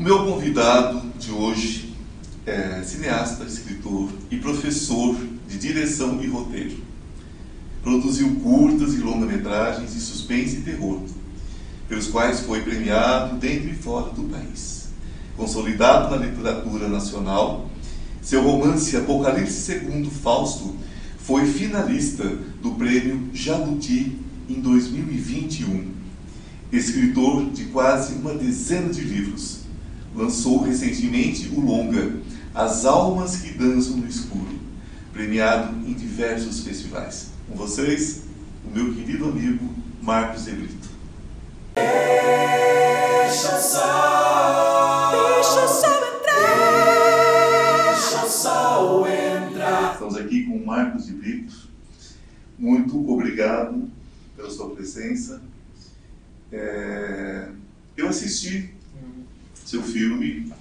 O meu convidado de hoje é cineasta, escritor e professor de direção e roteiro. Produziu curtas e longa-metragens de suspense e terror, pelos quais foi premiado dentro e fora do país. Consolidado na literatura nacional, seu romance Apocalipse Segundo Fausto foi finalista do prêmio Jabuti em 2021. Escritor de quase uma dezena de livros, lançou recentemente o longa As Almas que Dançam no Escuro, premiado em diversos festivais. Com vocês, o meu querido amigo Marcos de Brito. Deixa o sol, deixa o sol entrar, deixa o sol entrar. Estamos aqui com Marcos de Brito. Muito obrigado pela sua presença. É... Eu assisti seu filme,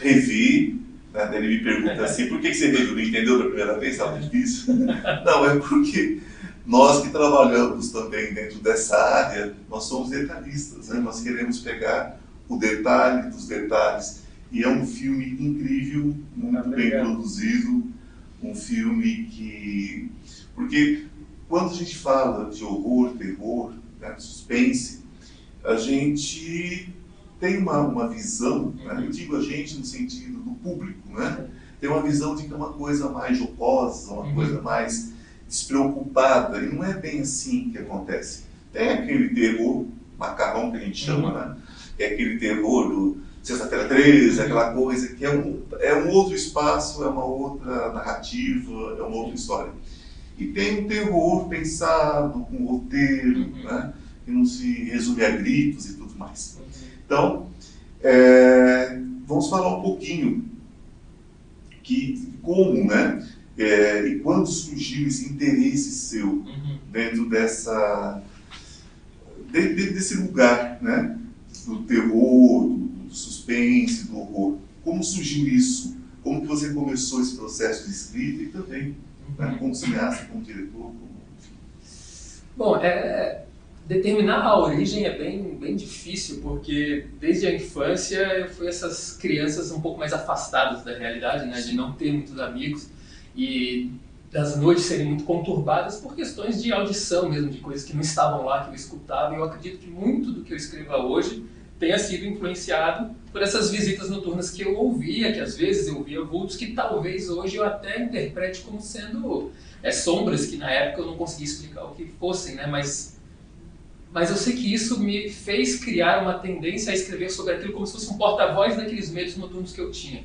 revi, né? ele me pergunta assim, por que você reviu? Não entendeu da primeira vez? Estava difícil? Não, é porque nós que trabalhamos também dentro dessa área, nós somos detalhistas, né? nós queremos pegar o detalhe dos detalhes. E é um filme incrível, muito ah, bem produzido, um filme que... Porque quando a gente fala de horror, terror, né, suspense, a gente tem uma, uma visão, né? eu digo a gente no sentido do público, né? tem uma visão de que é uma coisa mais jocosa, uma uhum. coisa mais despreocupada, e não é bem assim que acontece. Tem aquele terror macarrão que a gente chama, uhum. né? é aquele terror do Sexta-feira 13, aquela coisa que é um, é um outro espaço, é uma outra narrativa, é uma outra história. E tem um terror pensado, com roteiro, uhum. né? que não se resume a gritos e tudo mais. Então, é, vamos falar um pouquinho que como, né? É, e quando surgiu esse interesse seu uhum. dentro dessa de, de, desse lugar, né? Do terror, do, do, suspense, do horror. Como surgiu isso? Como que você começou esse processo de escrita e também né, uhum. né, como cineasta, como diretor? Como... Bom, é, determinar a origem é bem, bem difícil, porque desde a infância eu fui essas crianças um pouco mais afastadas da realidade, né, de não ter muitos amigos e das noites serem muito conturbadas por questões de audição mesmo, de coisas que não estavam lá, que eu escutava. E eu acredito que muito do que eu escreva hoje tenha sido influenciado por essas visitas noturnas que eu ouvia, que às vezes eu ouvia vultos que talvez hoje eu até interprete como sendo é, sombras que na época eu não conseguia explicar o que fossem, né? Mas mas eu sei que isso me fez criar uma tendência a escrever sobre aquilo como se fosse um porta-voz daqueles medos noturnos que eu tinha.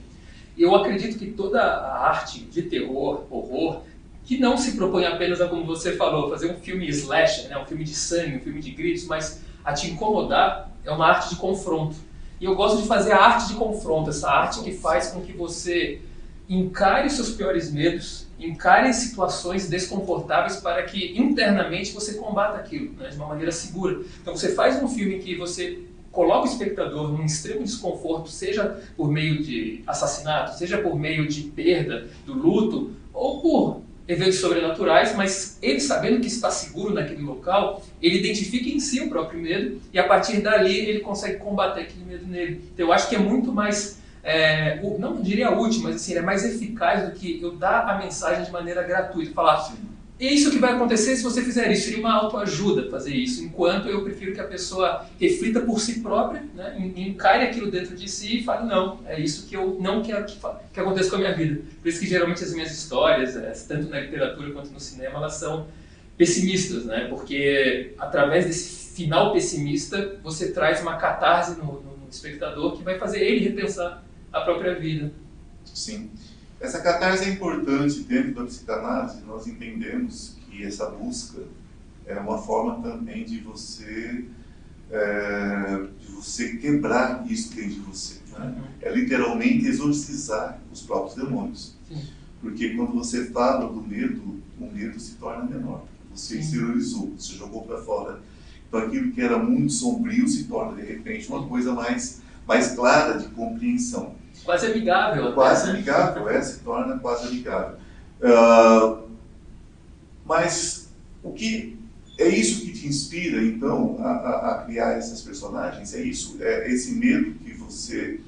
Eu acredito que toda a arte de terror, horror, que não se propõe apenas a, como você falou, fazer um filme slasher, né, um filme de sangue, um filme de gritos, mas a te incomodar, é uma arte de confronto. E eu gosto de fazer a arte de confronto, essa arte que faz com que você encare os seus piores medos, encare situações desconfortáveis para que internamente você combata aquilo né, de uma maneira segura. Então você faz um filme que você coloca o espectador num extremo desconforto, seja por meio de assassinato, seja por meio de perda, do luto, ou por eventos sobrenaturais, mas ele sabendo que está seguro naquele local, ele identifica em si o próprio medo e a partir dali ele consegue combater aquele medo nele. Então eu acho que é muito mais é, não diria útil, mas assim, é mais eficaz do que eu dar a mensagem de maneira gratuita. Falar, Sim. é isso que vai acontecer se você fizer isso. Seria uma autoajuda fazer isso. Enquanto eu prefiro que a pessoa reflita por si própria, né, encare aquilo dentro de si e fale, não, é isso que eu não quero que, que aconteça com a minha vida. Por isso que geralmente as minhas histórias, é, tanto na literatura quanto no cinema, elas são pessimistas, né? Porque através desse final pessimista, você traz uma catarse no, no espectador que vai fazer ele repensar a própria vida. Sim. Essa catarse é importante dentro da psicanálise, nós entendemos que essa busca é uma forma também de você é, de você quebrar isso dentro de você. Né? Uhum. É literalmente exorcizar os próprios demônios. Sim. Porque quando você fala do medo, o medo se torna menor. Você exteriorizou, você jogou para fora. Então aquilo que era muito sombrio se torna de repente uma coisa mais mais clara de compreensão. Quase amigável. Quase né? amigável, é, se torna quase amigável. Uh, mas o que é isso que te inspira, então, a, a, a, criar essas personagens? É isso? É esse medo que você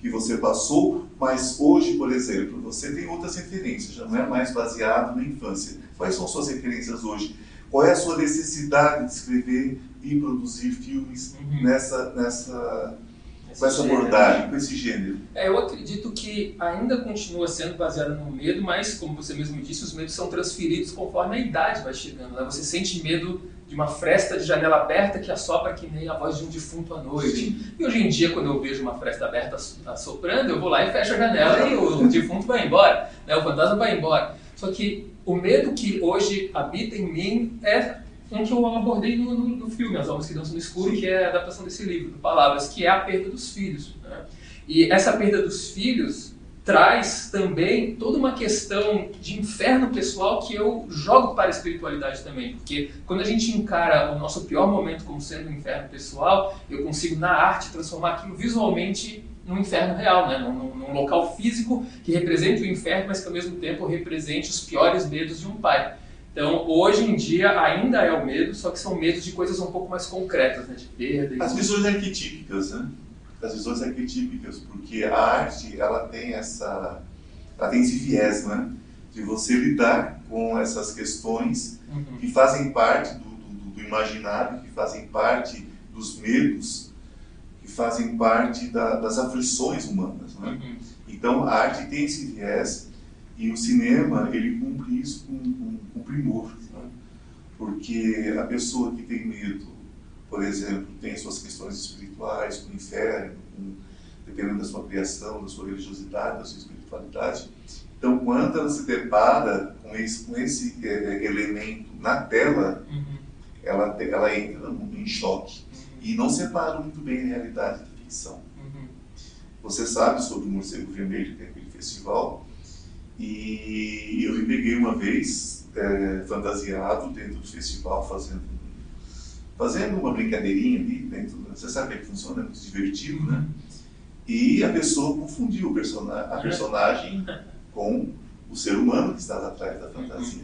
que você passou, mas hoje, por exemplo, você tem outras referências, já não é mais baseado na infância. Quais são suas referências hoje? Qual é a sua necessidade de escrever e produzir filmes uhum. nessa, nessa, com essa abordagem, com esse gênero? É, eu acredito que ainda continua sendo baseado no medo, mas, como você mesmo disse, os medos são transferidos conforme a idade vai chegando. Né? Você sente medo de uma fresta de janela aberta que assopra que nem a voz de um defunto à noite. Sim. E hoje em dia, quando eu vejo uma fresta aberta assoprando, eu vou lá e fecho a janela e o defunto vai embora, né? o fantasma vai embora. Só que o medo que hoje habita em mim é um que eu abordei no, no, no filme, As Almas que Dançam no Escuro, Sim. que é a adaptação desse livro, do Palavras, que é a perda dos filhos. Né? E essa perda dos filhos traz também toda uma questão de inferno pessoal que eu jogo para a espiritualidade também, porque quando a gente encara o nosso pior momento como sendo um inferno pessoal, eu consigo na arte transformar aquilo visualmente num inferno real, né? num, num local físico que represente o inferno, mas que ao mesmo tempo represente os piores medos de um pai. Então, hoje em dia ainda é o medo, só que são medos de coisas um pouco mais concretas, né? de perda. As visões arquetípicas, né? As visões arquetípicas, porque a arte ela tem essa, ela tem esse viés, né? De você lidar com essas questões uhum. que fazem parte do, do, do, imaginário, que fazem parte dos medos, que fazem parte da, das aflições humanas, né? Uhum. Então, a arte tem esse viés e o cinema, ele cumpre isso com, primor. Né? Porque a pessoa que tem medo, por exemplo, tem suas questões espirituais, com o inferno, com, dependendo da sua criação, da sua religiosidade, da sua espiritualidade. Então, quando ela se depara com esse, com esse é, elemento na tela, uhum. ela, ela entra em choque uhum. e não separa muito bem a realidade da ficção. Uhum. Você sabe sobre o Morcego Vermelho, que é aquele festival, e eu me peguei uma vez é, fantasiado dentro do festival, fazendo, fazendo uma brincadeirinha ali dentro. Você sabe como é que funciona? É muito divertido, né? E a pessoa confundiu a personagem com o ser humano que estava atrás da fantasia.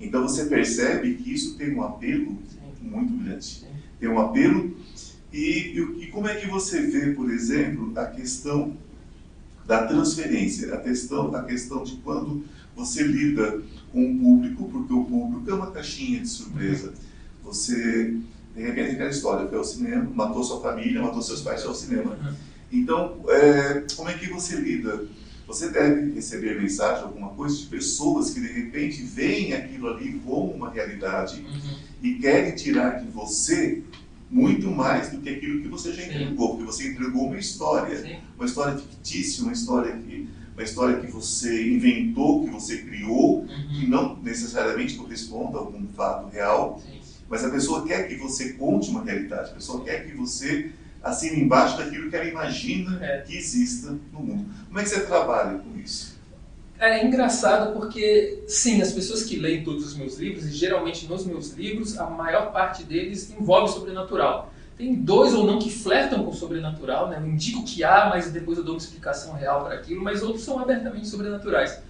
Então você percebe que isso tem um apelo muito grande. Tem um apelo. E, e como é que você vê, por exemplo, a questão da transferência, a questão, a questão de quando você lida com o público, porque o público é uma caixinha de surpresa. Você, de repente, aquela história, foi ao cinema, matou sua família, matou seus pais, foi ao cinema. Então, é, como é que você lida? Você deve receber mensagem, alguma coisa, de pessoas que de repente veem aquilo ali como uma realidade uhum. e querem tirar de você muito mais do que aquilo que você já entregou, Sim. porque você entregou uma história, Sim. uma história fictícia, uma história que uma história que você inventou, que você criou, uhum. que não necessariamente corresponde a algum fato real, Sim. mas a pessoa quer que você conte uma realidade, a pessoa quer que você assine embaixo daquilo que ela imagina é. que exista no mundo. Como é que você trabalha com isso? É engraçado porque, sim, as pessoas que leem todos os meus livros, e geralmente nos meus livros, a maior parte deles envolve sobrenatural. Tem dois ou não que flertam com o sobrenatural, né? eu indico que há, mas depois eu dou uma explicação real para aquilo, mas outros são abertamente sobrenaturais.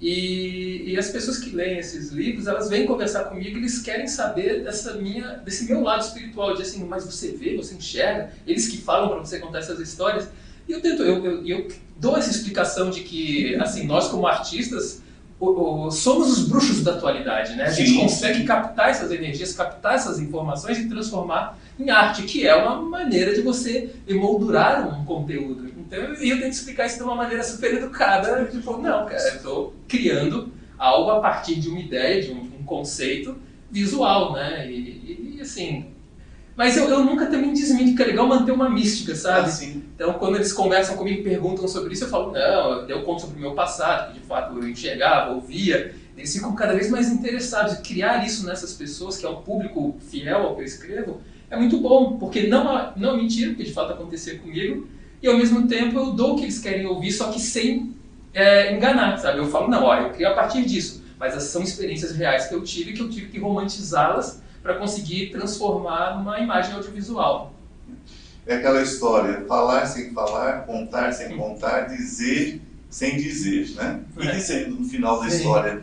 E, e, as pessoas que leem esses livros, elas vêm conversar comigo, eles querem saber dessa minha, desse meu lado espiritual, de assim, mas você vê, você enxerga, eles que falam para você contar essas histórias. E eu tento, eu, eu, eu dou essa explicação de que, assim, nós como artistas o, o, somos os bruxos da atualidade, né? A gente sim, consegue sim. captar essas energias, captar essas informações e transformar em arte, que é uma maneira de você emoldurar um conteúdo. Então, eu, eu tento explicar isso de uma maneira super educada, tipo, não, cara, eu estou criando algo a partir de uma ideia, de um, um conceito visual, né? E, e assim, mas eu, eu nunca também desminto que é legal manter uma mística, sabe? Ah, então, quando eles conversam comigo e perguntam sobre isso, eu falo, não, eu conto sobre o meu passado, que de fato eu enxergava, ouvia. Eles ficam cada vez mais interessados. E criar isso nessas pessoas, que é um público fiel ao que eu escrevo, é muito bom, porque não, não é mentira, porque de fato aconteceu comigo, e ao mesmo tempo eu dou o que eles querem ouvir, só que sem é, enganar, sabe? Eu falo, não, olha, eu crio a partir disso, mas essas são experiências reais que eu tive, que eu tive que romantizá-las para conseguir transformar numa imagem audiovisual. É aquela história, falar sem falar, contar sem contar, dizer sem dizer, né? E é. dizendo no final da Sim. história,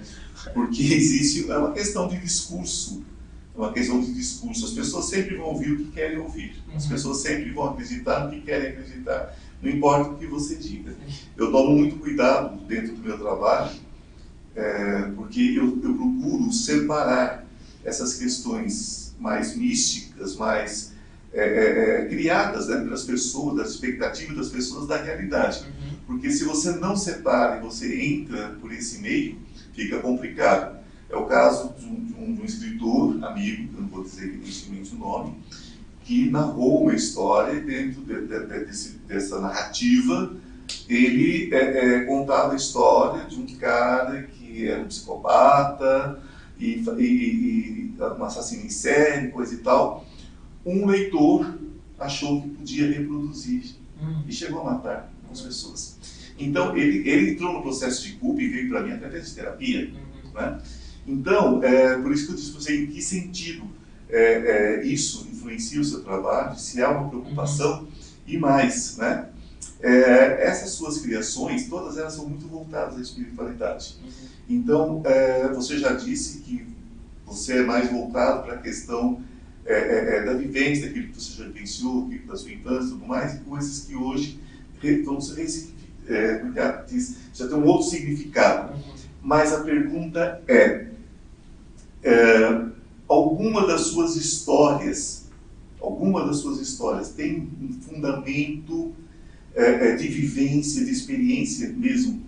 porque existe é uma questão de discurso, é uma questão de discurso. As pessoas sempre vão ouvir o que querem ouvir, as uhum. pessoas sempre vão acreditar no que querem acreditar. não importa o que você diga. Eu tomo muito cuidado dentro do meu trabalho, é, porque eu, eu procuro separar essas questões mais místicas, mais é, é, é criadas né, pelas pessoas, das expectativas das pessoas da realidade. Uhum. Porque se você não separa e você entra por esse meio, fica complicado. É o caso de um, de um, escritor amigo, eu não vou dizer evidentemente o nome, que narrou uma história dentro de, de, de, desse, dessa narrativa. Ele é, é, contava a história de um cara que era um psicopata e, e, e um assassino em série, coisa e tal. Um leitor achou que podia reproduzir hum. e chegou a matar as pessoas. Então, ele, ele entrou no processo de culpa e veio para mim através de terapia. Uhum. Né? Então, é, por isso que eu disse para você, em que sentido é, é, isso influencia o seu trabalho, se há uma preocupação uhum. e mais, né? É, essas suas criações, todas elas são muito voltadas à espiritualidade. Uhum. Então, é, você já disse que você é mais voltado para a questão é, é, é, da vivência, daquilo que você já vivenciou, da sua infância e tudo mais, e coisas que hoje vão se é, já tem um outro significado. Uhum. Mas a pergunta é, é alguma das suas histórias, alguma das suas histórias tem um fundamento é, é, de vivência, de experiência mesmo?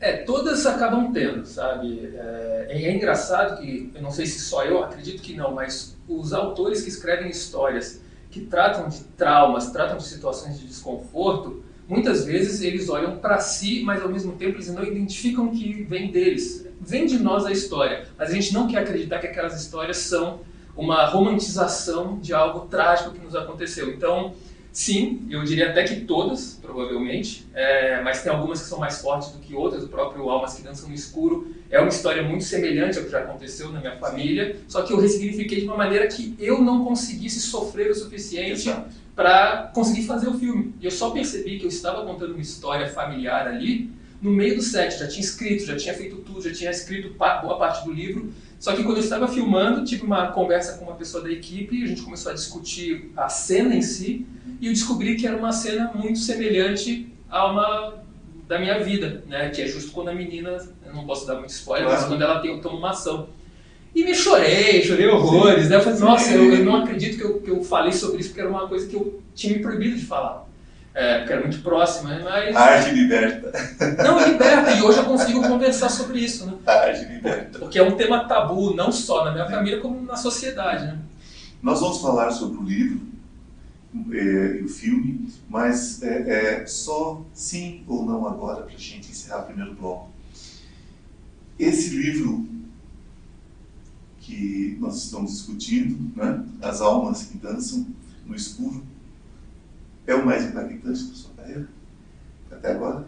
É, todas acabam tendo, sabe? É, é, engraçado que, eu não sei se só eu, acredito que não, mas os autores que escrevem histórias que tratam de traumas, tratam de situações de desconforto, muitas vezes eles olham para si, mas ao mesmo tempo eles não identificam que vem deles vem de nós a história, mas a gente não quer acreditar que aquelas histórias são uma romantização de algo trágico que nos aconteceu. Então, sim, eu diria até que todas, provavelmente, é, mas tem algumas que são mais fortes do que outras. O próprio Almas que Dançam no Escuro é uma história muito semelhante ao que já aconteceu na minha família, só que eu ressignifiquei de uma maneira que eu não conseguisse sofrer o suficiente para conseguir fazer o filme. E eu só percebi que eu estava contando uma história familiar ali no meio do set, já tinha escrito, já tinha feito tudo, já tinha escrito boa parte do livro. Só que quando eu estava filmando, tive uma conversa com uma pessoa da equipe, a gente começou a discutir a cena em si, e eu descobri que era uma cena muito semelhante a uma da minha vida, né? Que é justo quando a menina, eu não posso dar muito spoiler, claro. mas quando ela tem, toma uma ação. E me chorei, chorei horrores, né? Eu falei, nossa, eu, eu, não acredito que eu, que eu falei sobre isso, porque era uma coisa que eu tinha me proibido de falar é, porque era muito próxima, né? mas... A arte liberta. Não, liberta, e hoje eu consigo conversar sobre isso, né? A arte liberta. Porque é um tema tabu, não só na minha família, como na sociedade, né? Nós vamos falar sobre o livro é, e o filme, mas é, é, só sim ou não agora, para a gente encerrar o primeiro bloco. Esse livro que nós estamos discutindo, né? As Almas que Dançam no Escuro, é o mais impactante da sua carreira? Até agora?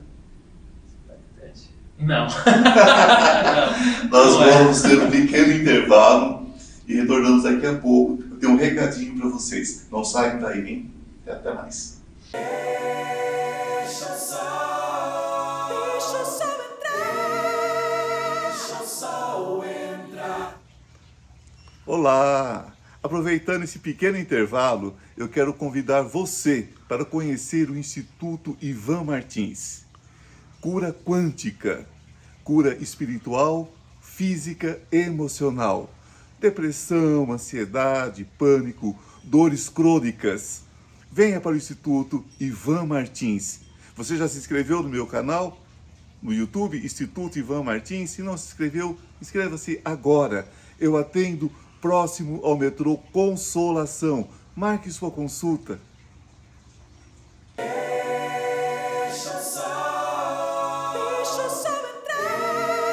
Não. Não. Nós vamos ter um pequeno intervalo e retornamos daqui a pouco. Eu tenho um recadinho para vocês. Não saiam daí, hein? E até mais. Deixa só, deixa só entrar, deixa só entrar. Olá! Aproveitando esse pequeno intervalo, eu quero convidar você para conhecer o Instituto Ivan Martins. Cura quântica, cura espiritual, física e emocional. Depressão, ansiedade, pânico, dores crônicas. Venha para o Instituto Ivan Martins. Você já se inscreveu no meu canal? No YouTube, Instituto Ivan Martins? Se não se inscreveu, inscreva-se agora. Eu atendo próximo ao metrô Consolação. Marque sua consulta. Deixa só, deixa só entrar,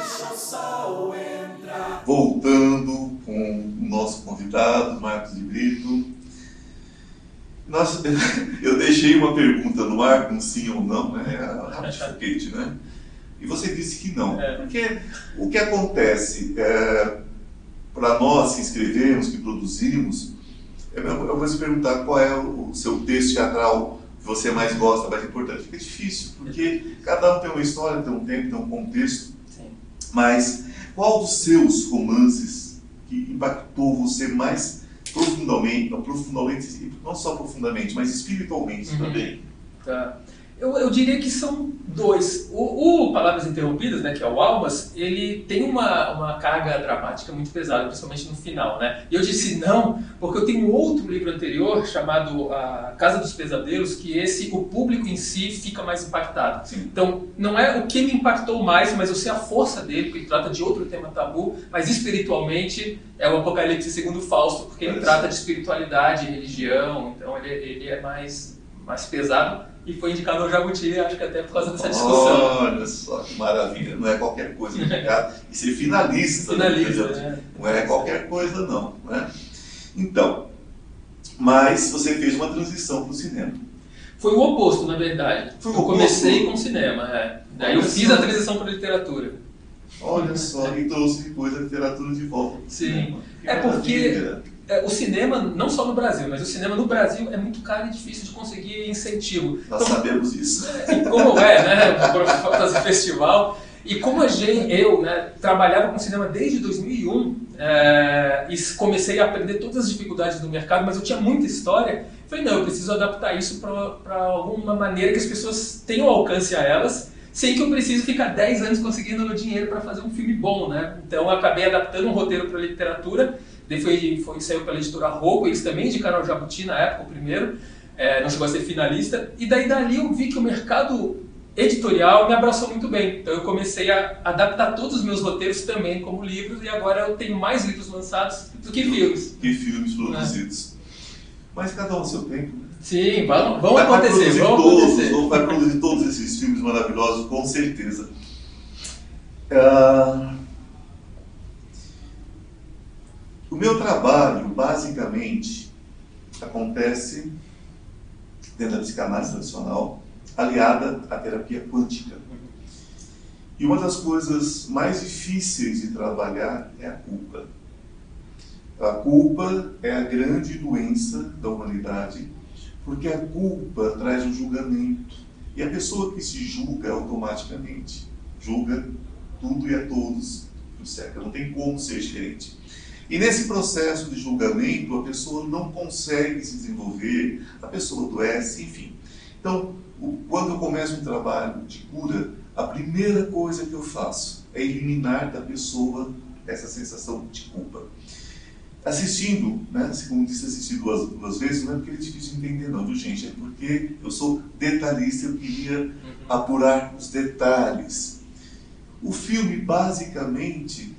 deixa só entrar. Voltando com o nosso convidado, Marcos de Brito. Nós, eu deixei uma pergunta no ar com sim ou não, né? A Rápido né? E você disse que não. É. Porque o que acontece é, para nós que escrevemos, que produzimos, eu vou te perguntar qual é o seu texto teatral que você mais gosta, mais importante. Fica difícil, porque cada um tem uma história, tem um tempo, tem um contexto. Sim. Mas qual dos seus romances que impactou você mais profundamente, não, profundamente, não só profundamente, mas espiritualmente uhum. também. Tá. Eu, eu diria que são dois. O, o, Palavras Interrompidas, né, que é o Almas, ele tem uma, uma carga dramática muito pesada, principalmente no final. Né? E eu disse não, porque eu tenho outro livro anterior chamado A Casa dos Pesadelos, que esse, o público em si fica mais impactado. Sim. Então, não é o que me impactou mais, mas eu sei a força dele, porque ele trata de outro tema tabu, mas espiritualmente é o Apocalipse segundo Fausto, porque ele trata de espiritualidade, religião, então ele, ele é mais, mais pesado e foi indicado ao Jabuti, acho que até por causa dessa discussão. Olha só que maravilha, não é qualquer coisa indicado. e ser finalista, finalista né? não é qualquer coisa não. Né? Então, mas você fez uma transição para o cinema. Foi o oposto, na verdade. Foi o eu comecei com cinema, é. Daí eu fiz a transição para a literatura. Olha só, e trouxe depois a literatura de volta. Sim. É porque é, o cinema, não só no Brasil, mas o cinema no Brasil é muito caro e difícil de conseguir incentivo. Nós então, sabemos isso. É, como é, né? Fazer festival. E como a gente, eu né, trabalhava com cinema desde 2001 é, e comecei a aprender todas as dificuldades do mercado, mas eu tinha muita história, falei, não, eu preciso adaptar isso para alguma maneira que as pessoas tenham alcance a elas, sem que eu precise ficar 10 anos conseguindo dinheiro para fazer um filme bom, né? Então eu acabei adaptando um roteiro para literatura Daí foi, foi, saiu pela editora Rocco, eles também indicaram o Jabuti na época, o primeiro, é, não chegou a ser finalista. E daí dali eu vi que o mercado editorial me abraçou muito bem. Então eu comecei a adaptar todos os meus roteiros também como livros e agora eu tenho mais livros lançados do que filmes. Que filmes produzidos. É. Mas cada um seu tempo. Né? Sim, vão, vão vai, acontecer, vai vão todos, acontecer. Vai produzir todos esses filmes maravilhosos, com certeza. Uh, O meu trabalho, basicamente, acontece dentro da psicanálise tradicional, aliada à terapia quântica. E uma das coisas mais difíceis de trabalhar é a culpa. A culpa é a grande doença da humanidade, porque a culpa traz um julgamento. E a pessoa que se julga automaticamente julga tudo e a todos do século. Não tem como ser diferente. E nesse processo de julgamento, a pessoa não consegue se desenvolver, a pessoa adoece, enfim. Então, quando eu começo um trabalho de cura, a primeira coisa que eu faço é eliminar da pessoa essa sensação de culpa. Assistindo, né, como disse, assisti duas, duas vezes, não é porque é difícil de entender não, viu gente? É porque eu sou detalhista, eu queria uhum. apurar os detalhes. O filme, basicamente,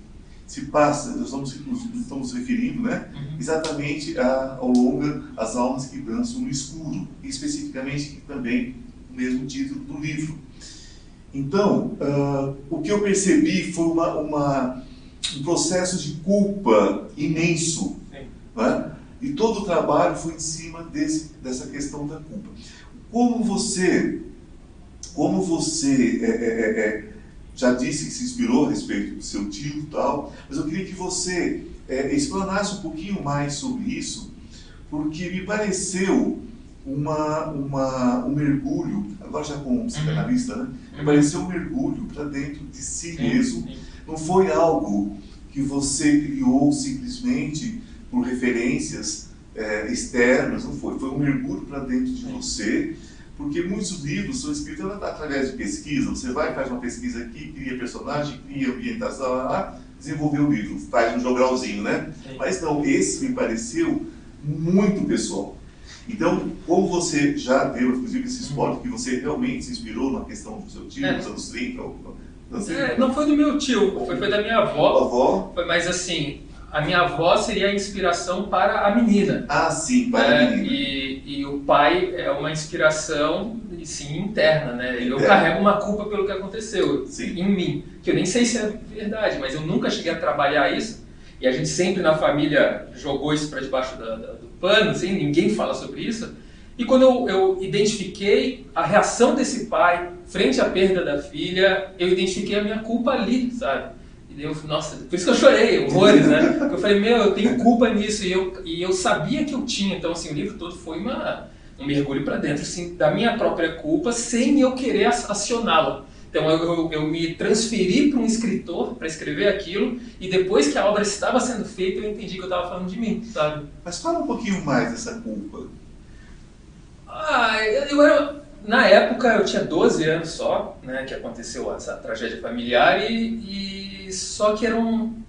se passa, nós estamos, estamos referindo né, uhum. exatamente a, ao longa As Almas que Dançam no Escuro, especificamente também o mesmo título do livro. Então, uh, o que eu percebi foi uma, uma, um processo de culpa imenso. Né? E todo o trabalho foi em cima desse, dessa questão da culpa. Como você, como você é, é, é, já disse que se inspirou a respeito do seu tio e tal, mas eu queria que você é, explanasse um pouquinho mais sobre isso, porque me pareceu uma, uma, um mergulho, agora já como psicanalista, né? me uhum. pareceu um mergulho para dentro de si mesmo, não foi algo que você criou simplesmente por referências é, externas, não foi, foi um mergulho para dentro de você porque muitos livros são escritos através de pesquisa. Você vai, faz uma pesquisa aqui, cria personagem, cria ambientação, lá, lá, desenvolver o livro, faz um jogralzinho, né? Sim. Mas não, esse me pareceu muito pessoal. Então, como você já deu, inclusive, esse uhum. que você realmente se inspirou na questão do seu tio, é. nos anos 30, ou, é, não foi do meu tio, foi, foi da minha avó. avó. Foi, mas assim, a minha avó seria a inspiração para a menina. Ah, sim, para é, a menina. E, pai é uma inspiração, sim, interna, né? Eu carrego uma culpa pelo que aconteceu sim. em mim, que eu nem sei se é verdade, mas eu nunca cheguei a trabalhar isso. E a gente sempre na família jogou isso para debaixo da, da, do pano, assim, ninguém fala sobre isso. E quando eu, eu, identifiquei a reação desse pai frente à perda da filha, eu identifiquei a minha culpa ali, sabe? E eu, nossa, por isso que eu chorei, horrores, né? Eu falei, meu, eu tenho culpa nisso. E eu, e eu sabia que eu tinha. Então, assim, o livro todo foi uma, um mergulho para dentro, assim, da minha própria culpa, sem eu querer acioná-la. Então eu, eu, eu me transferi para um escritor para escrever aquilo e depois que a obra estava sendo feita eu entendi que eu estava falando de mim, sabe? Mas fala um pouquinho mais dessa culpa. Ah, eu, eu era na época eu tinha 12 anos só, né, que aconteceu essa tragédia familiar e, e só que era um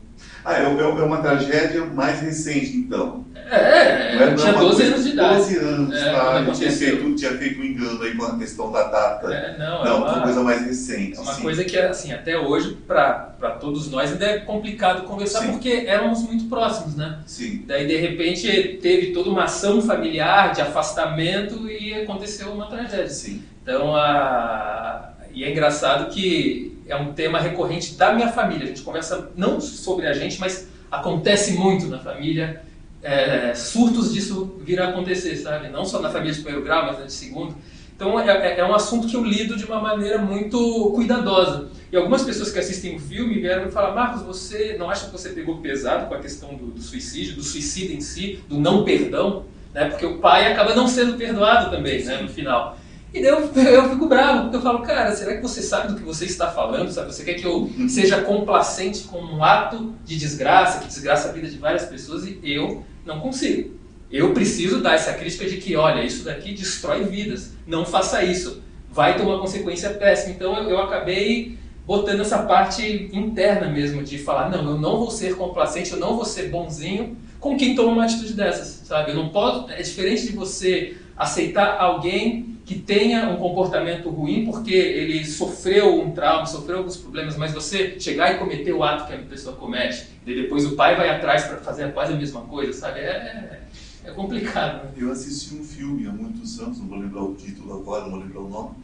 ah, é, é, é uma tragédia mais recente, então. É, é, tinha 12 anos de idade. 12 anos, é, tá? Tinha feito, tinha feito um engano aí com a questão da data. É, não, não é uma, uma coisa mais recente. É uma sim. coisa que, assim, até hoje, para todos nós, ainda é complicado conversar, sim. porque éramos muito próximos, né? Sim. Daí, de repente, teve toda uma ação familiar de afastamento e aconteceu uma tragédia. Sim. Então, a... e é engraçado que é um tema recorrente da minha família. A gente conversa não sobre a gente, mas acontece muito na família. É, surtos disso vir a acontecer, sabe? Não só na família de primeiro grau, mas na de segundo. Então é, é, é, um assunto que eu lido de uma maneira muito cuidadosa. E algumas pessoas que assistem o filme vieram me falar: Marcos, você não acha que você pegou pesado com a questão do, do suicídio, do suicídio em si, do não perdão? Né? Porque o pai acaba não sendo perdoado também, né, no final. E daí eu, eu fico bravo, porque eu falo, cara, será que você sabe do que você está falando? Sabe? Você quer que eu seja complacente com um ato de desgraça, que desgraça a vida de várias pessoas, e eu não consigo. Eu preciso dar essa crítica de que, olha, isso daqui destrói vidas, não faça isso, vai ter uma consequência péssima. Então eu, eu acabei botando essa parte interna mesmo, de falar, não, eu não vou ser complacente, eu não vou ser bonzinho com quem toma uma atitude dessas, sabe? Eu não posso, é diferente de você aceitar alguém que tenha um comportamento ruim porque ele sofreu um trauma, sofreu alguns problemas, mas você chegar e cometer o ato que a pessoa comete, e depois o pai vai atrás para fazer quase a mesma coisa, sabe? É, é, é complicado. Né? Eu assisti um filme há muitos anos, não vou lembrar o título agora, não vou lembrar o nome,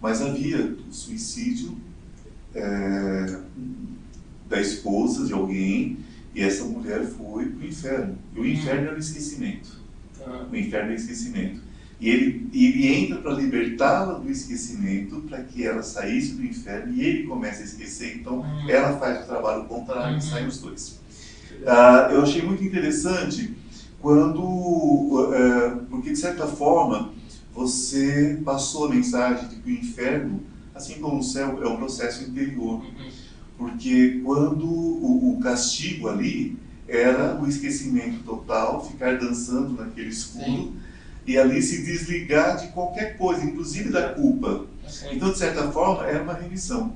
mas havia o suicídio é, da esposa de alguém e essa mulher foi para o inferno. E o inferno era o esquecimento. Ah. O inferno é o esquecimento. E ele, ele entra para libertá-la do esquecimento, para que ela saísse do inferno e ele começa a esquecer. Então, uhum. ela faz o trabalho contrário uhum. e saem os dois. Uh, eu achei muito interessante quando, uh, porque de certa forma, você passou a mensagem de que o inferno, assim como o céu, é um processo interior. Uhum. Porque quando o, o castigo ali era o esquecimento total, ficar dançando naquele escuro. Sim e ali se desligar de qualquer coisa, inclusive da culpa. Então, de certa forma, era uma remissão.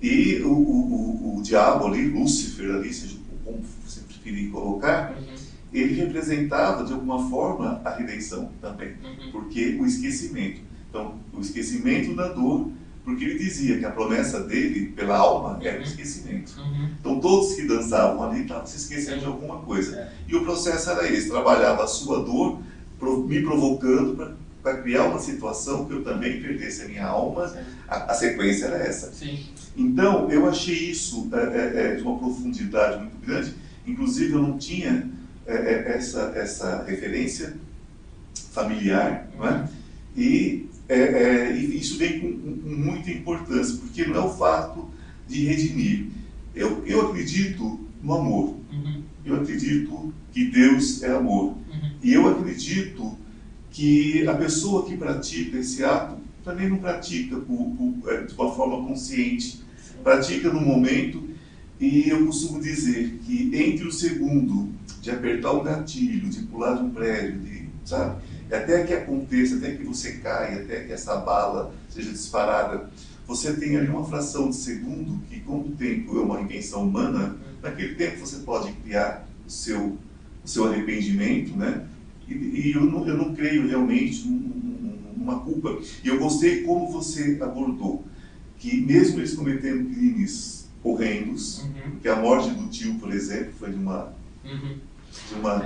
E o, o, o, o diabo ali, Lúcifer ali, seja como você preferir colocar, uhum. ele representava de alguma forma a redenção também, uhum. porque o esquecimento. Então, o esquecimento da dor, porque ele dizia que a promessa dele pela alma era o uhum. esquecimento. Então, todos que dançavam ali estavam se esquecendo de alguma coisa. É. E o processo era esse: trabalhava a sua dor me provocando para criar uma situação que eu também perdesse a minha alma. A, a sequência era essa. Sim. Então, eu achei isso é, é, é, de uma profundidade muito grande. Inclusive, eu não tinha é, é, essa, essa referência familiar, não é? E, é, e isso vem com, com, muita importância, porque não é o fato de redimir. Eu, eu acredito no amor. Uhum. Eu acredito que Deus é amor. E eu acredito que a pessoa que pratica esse ato também não pratica por, por, é, de uma forma consciente, pratica no momento. E eu costumo dizer que entre o segundo de apertar o gatilho, de pular de um prédio, de, sabe, até que aconteça, até que você caia, até que essa bala seja disparada, você tem ali uma fração de segundo que, como o tempo é uma invenção humana, naquele tempo você pode criar o seu, o seu arrependimento, né? E, e eu, não, eu não creio realmente numa culpa. E eu gostei como você abordou, que mesmo eles cometendo crimes horrendos, uhum. que a morte do tio, por exemplo, foi de uma, uhum. de uma,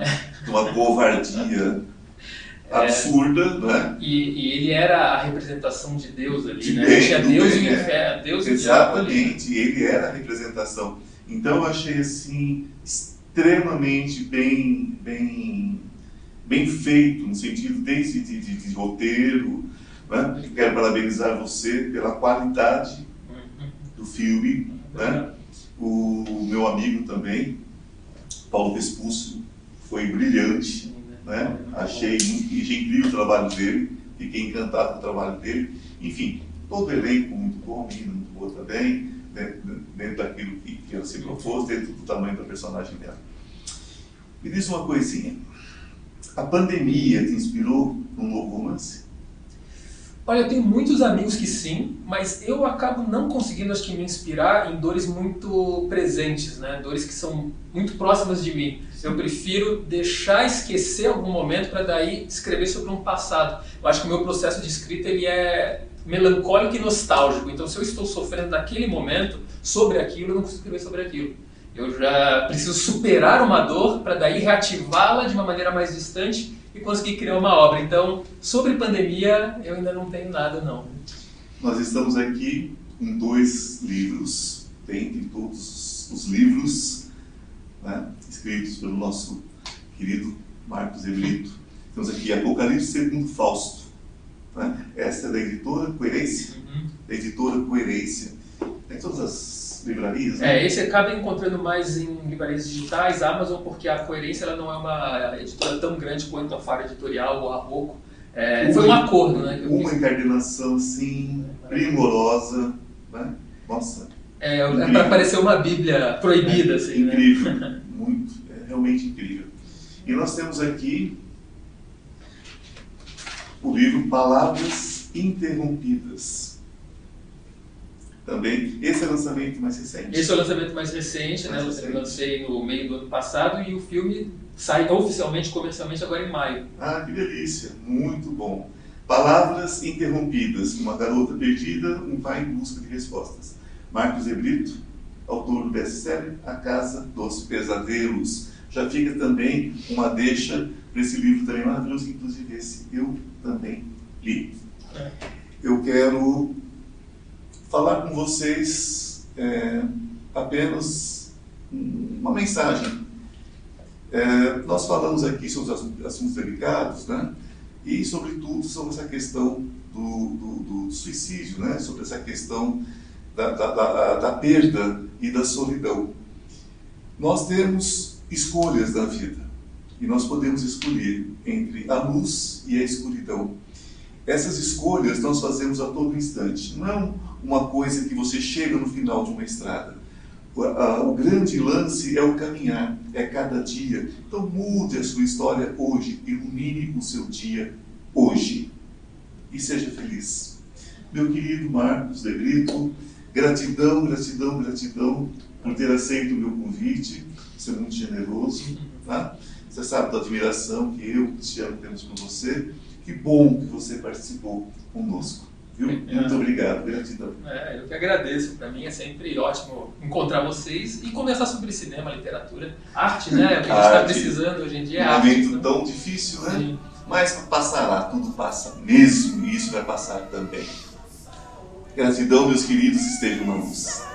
de uma covardia é. absurda, né? E, e, ele era a representação de Deus ali, de né? Bem, tinha Deus bem, e o né? inferno, Deus Exatamente, e ele era a representação. Então eu achei assim extremamente bem, bem bem feito, no sentido desde de, de, de roteiro. Né? Quero parabenizar você pela qualidade do filme. Né? O meu amigo também, Paulo Vespúcio, foi brilhante. Né? Achei, achei incrível o trabalho dele, fiquei encantado com o trabalho dele. Enfim, todo elenco muito bom, menina muito boa também, dentro, dentro daquilo que, que ela se propôs, dentro do tamanho da personagem dela. Me diz uma coisinha. A pandemia te inspirou num novo romance? Olha, eu tenho muitos amigos que sim, mas eu acabo não conseguindo, acho que, me inspirar em dores muito presentes, né? Dores que são muito próximas de mim. Eu prefiro deixar esquecer algum momento para daí escrever sobre um passado. Eu acho que o meu processo de escrita ele é melancólico e nostálgico. Então, se eu estou sofrendo naquele momento sobre aquilo, eu não consigo escrever sobre aquilo. Eu já preciso superar uma dor para daí reativá-la de uma maneira mais distante e conseguir criar uma obra. Então, sobre pandemia, eu ainda não tenho nada, não. Nós estamos aqui com dois livros, dentre todos os livros né, escritos pelo nosso querido Marcos Evelito. Temos aqui Apocalipse segundo Fausto. Né? Essa é da editora Coerência. Uhum. Da editora Coerência. Tem todas as livrarias? Né? É, esse acaba encontrando mais em livrarias digitais, Amazon, porque a Coerência ela não é uma editora tão grande quanto a Fara Editorial ou a Rocco. É, foi um acordo, né? uma encarnação, assim, primorosa, né? Nossa. É, é para parecer uma Bíblia proibida, é, assim, né? Incrível, né? muito, é realmente incrível. E nós temos aqui o livro Palavras Interrompidas também. Esse é o lançamento mais recente. Esse é o lançamento mais recente, mais né? Recente. Eu lancei no meio do ano passado e o filme sai oficialmente, comercialmente, agora em maio. Ah, que delícia! Muito bom. Palavras interrompidas. Uma garota perdida, um pai em busca de respostas. Marcos Ebrito, autor do best-seller A Casa dos Pesadelos. Já fica também uma deixa para esse livro também maravilhoso, inclusive esse eu também li. É. Eu quero falar com vocês é, apenas uma mensagem. É, nós falamos aqui sobre os assuntos delicados, né? E, sobretudo, sobre essa questão do, do, do suicídio, né? Sobre essa questão da, da, da, da perda e da solidão. Nós temos escolhas na vida e nós podemos escolher entre a luz e a escuridão. Essas escolhas nós fazemos a todo instante. Não uma coisa que você chega no final de uma estrada. O, a, o grande lance é o caminhar, é cada dia. Então mude a sua história hoje, ilumine o seu dia hoje e seja feliz. Meu querido Marcos de Brito, gratidão, gratidão, gratidão por ter aceito o meu convite. Você é muito generoso, tá? Você sabe da admiração que eu, Cristiano, temos por você. Que bom que você participou conosco. Viu? É. Muito obrigado, gratidão. É, eu que agradeço. Para mim é sempre ótimo encontrar vocês e conversar sobre cinema, literatura, arte, né? O que a gente está precisando hoje em dia é um momento né? tão difícil, né? Sim. Mas passará, tudo passa mesmo e isso vai passar também. Gratidão, meus queridos, estejam na luz.